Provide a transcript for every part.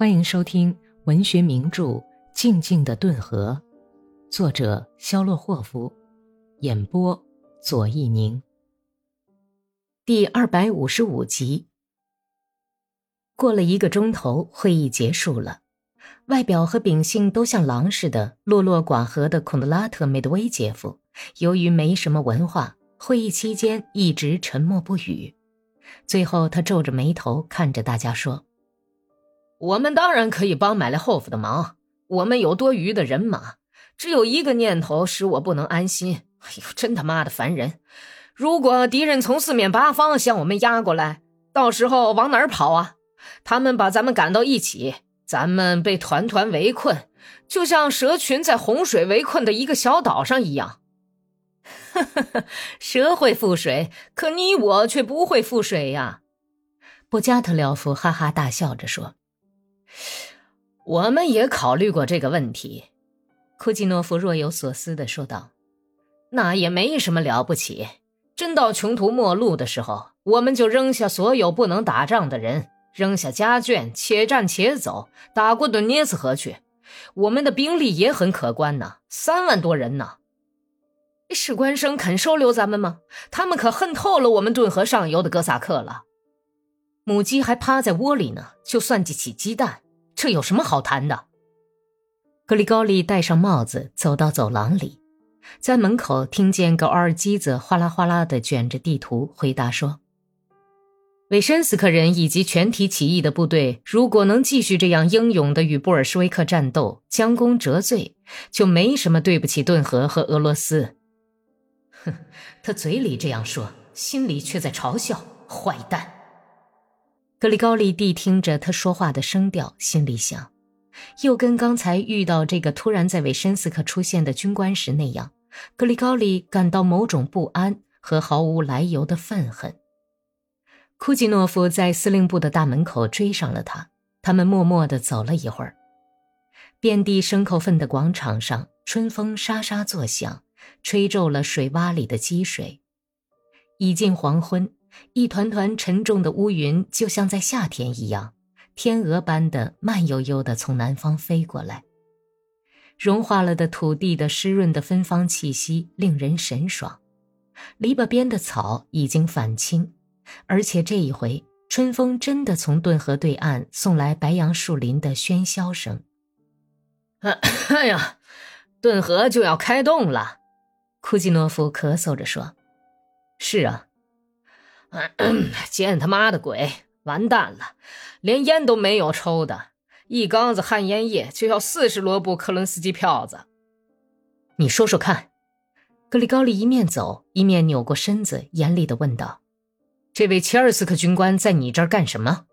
欢迎收听文学名著《静静的顿河》，作者肖洛霍夫，演播左一宁。第二百五十五集。过了一个钟头，会议结束了。外表和秉性都像狼似的、落落寡合的孔德拉特·梅德韦杰夫，由于没什么文化，会议期间一直沉默不语。最后，他皱着眉头看着大家说。我们当然可以帮买来后府的忙。我们有多余的人马，只有一个念头使我不能安心。哎呦，真他妈的烦人！如果敌人从四面八方向我们压过来，到时候往哪儿跑啊？他们把咱们赶到一起，咱们被团团围困，就像蛇群在洪水围困的一个小岛上一样。呵呵呵，蛇会覆水，可你我却不会覆水呀！布加特廖夫哈哈大笑着说。我们也考虑过这个问题，库季诺夫若有所思地说道：“那也没什么了不起。真到穷途末路的时候，我们就扔下所有不能打仗的人，扔下家眷，且战且走，打过顿涅斯河去。我们的兵力也很可观呢，三万多人呢。士官生肯收留咱们吗？他们可恨透了我们顿河上游的哥萨克了。”母鸡还趴在窝里呢，就算计起鸡蛋，这有什么好谈的？格里高利戴上帽子，走到走廊里，在门口听见个二鸡子哗啦哗啦的卷着地图，回答说：“韦申斯克人以及全体起义的部队，如果能继续这样英勇的与布尔什维克战斗，将功折罪，就没什么对不起顿河和俄罗斯。”哼，他嘴里这样说，心里却在嘲笑坏蛋。格里高利谛听着他说话的声调，心里想，又跟刚才遇到这个突然在韦申斯克出现的军官时那样，格里高利感到某种不安和毫无来由的愤恨。库吉诺夫在司令部的大门口追上了他，他们默默地走了一会儿。遍地牲口粪的广场上，春风沙沙作响，吹皱了水洼里的积水。已近黄昏。一团团沉重的乌云，就像在夏天一样，天鹅般的慢悠悠地从南方飞过来。融化了的土地的湿润的芬芳气息令人神爽。篱笆边的草已经返青，而且这一回春风真的从顿河对岸送来白杨树林的喧嚣声。哎呀，顿河就要开动了，库季诺夫咳嗽着说：“是啊。” 见他妈的鬼！完蛋了，连烟都没有抽的，一缸子旱烟叶就要四十罗布克伦斯基票子。你说说看。格里高利一面走一面扭过身子，严厉地问道：“这位切尔斯克军官在你这儿干什么？”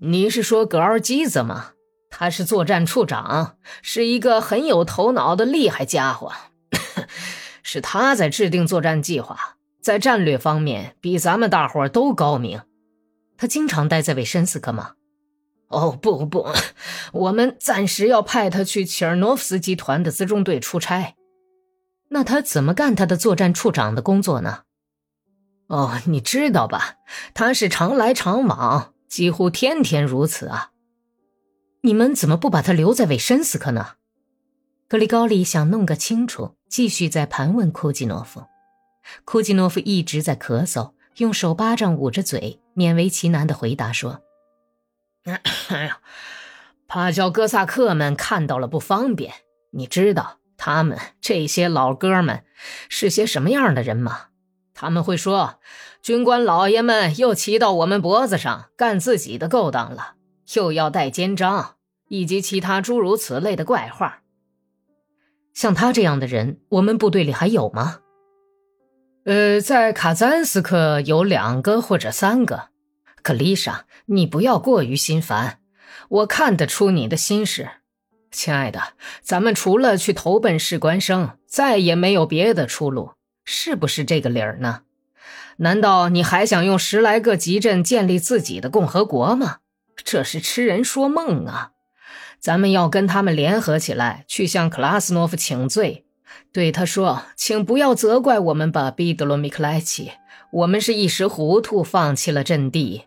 你是说格尔基子吗？他是作战处长，是一个很有头脑的厉害家伙。是他在制定作战计划。在战略方面比咱们大伙都高明。他经常待在韦申斯克吗？哦，不不，我们暂时要派他去切尔诺夫斯集团的辎重队出差。那他怎么干他的作战处长的工作呢？哦，你知道吧？他是常来常往，几乎天天如此啊。你们怎么不把他留在韦申斯克呢？格里高利想弄个清楚，继续在盘问库季诺夫。库季诺夫一直在咳嗽，用手巴掌捂着嘴，勉为其难地回答说：“哎呀，怕叫哥萨克们看到了不方便。你知道他们这些老哥们是些什么样的人吗？他们会说，军官老爷们又骑到我们脖子上干自己的勾当了，又要带肩章，以及其他诸如此类的怪话。像他这样的人，我们部队里还有吗？”呃，在卡赞斯克有两个或者三个，可丽莎，你不要过于心烦，我看得出你的心事，亲爱的，咱们除了去投奔士官生，再也没有别的出路，是不是这个理儿呢？难道你还想用十来个集镇建立自己的共和国吗？这是痴人说梦啊！咱们要跟他们联合起来，去向克拉斯诺夫请罪。对他说：“请不要责怪我们吧，彼得罗米克莱奇。我们是一时糊涂，放弃了阵地。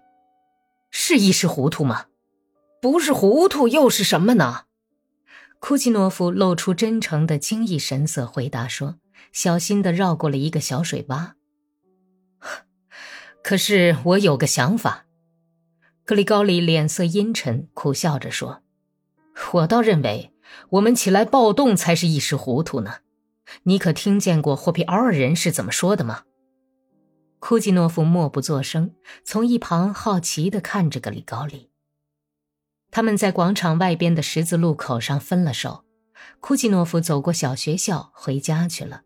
是一时糊涂吗？不是糊涂又是什么呢？库奇诺夫露出真诚的惊异神色，回答说：“小心的绕过了一个小水洼。可是我有个想法。”格里高里脸色阴沉，苦笑着说：“我倒认为，我们起来暴动才是一时糊涂呢。你可听见过霍皮奥尔人是怎么说的吗？”库季诺夫默不作声，从一旁好奇地看着格里高里。他们在广场外边的十字路口上分了手，库季诺夫走过小学校回家去了。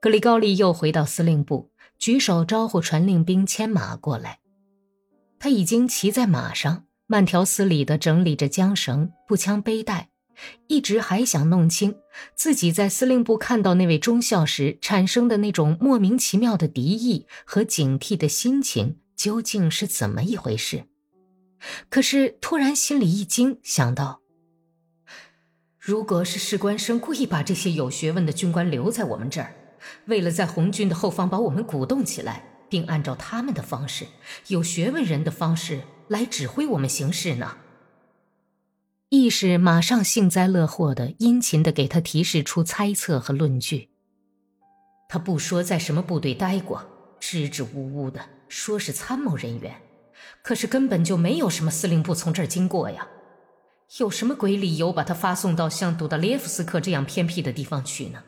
格里高利又回到司令部，举手招呼传令兵牵马过来。他已经骑在马上，慢条斯理地整理着缰绳、步枪、背带，一直还想弄清自己在司令部看到那位中校时产生的那种莫名其妙的敌意和警惕的心情究竟是怎么一回事。可是突然心里一惊，想到：如果是士官生故意把这些有学问的军官留在我们这儿，为了在红军的后方把我们鼓动起来，并按照他们的方式、有学问人的方式来指挥我们行事呢？意识马上幸灾乐祸的殷勤的给他提示出猜测和论据。他不说在什么部队待过，支支吾吾的说是参谋人员。可是根本就没有什么司令部从这儿经过呀，有什么鬼理由把他发送到像杜达列夫斯克这样偏僻的地方去呢？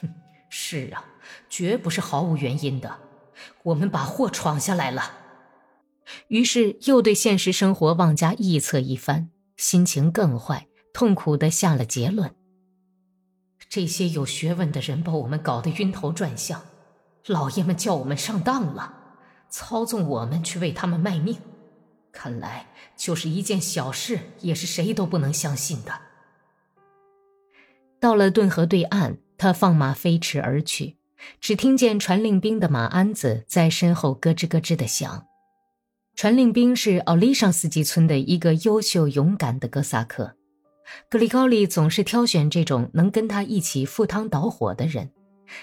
哼，是啊，绝不是毫无原因的。我们把祸闯下来了。于是又对现实生活妄加臆测一番，心情更坏，痛苦地下了结论：这些有学问的人把我们搞得晕头转向，老爷们叫我们上当了。操纵我们去为他们卖命，看来就是一件小事，也是谁都不能相信的。到了顿河对岸，他放马飞驰而去，只听见传令兵的马鞍子在身后咯吱咯吱的响。传令兵是奥利尚斯基村的一个优秀勇敢的哥萨克，格里高利总是挑选这种能跟他一起赴汤蹈火的人。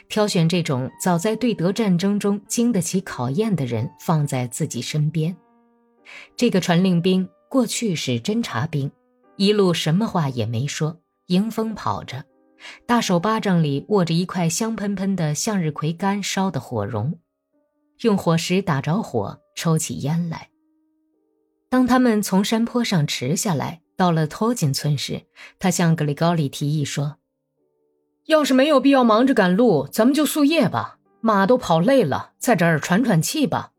挑选这种早在对德战争中经得起考验的人放在自己身边。这个传令兵过去是侦察兵，一路什么话也没说，迎风跑着，大手巴掌里握着一块香喷喷的向日葵干烧的火绒，用火石打着火，抽起烟来。当他们从山坡上驰下来，到了托金村时，他向格里高里提议说。要是没有必要忙着赶路，咱们就宿夜吧。马都跑累了，在这儿喘喘气吧。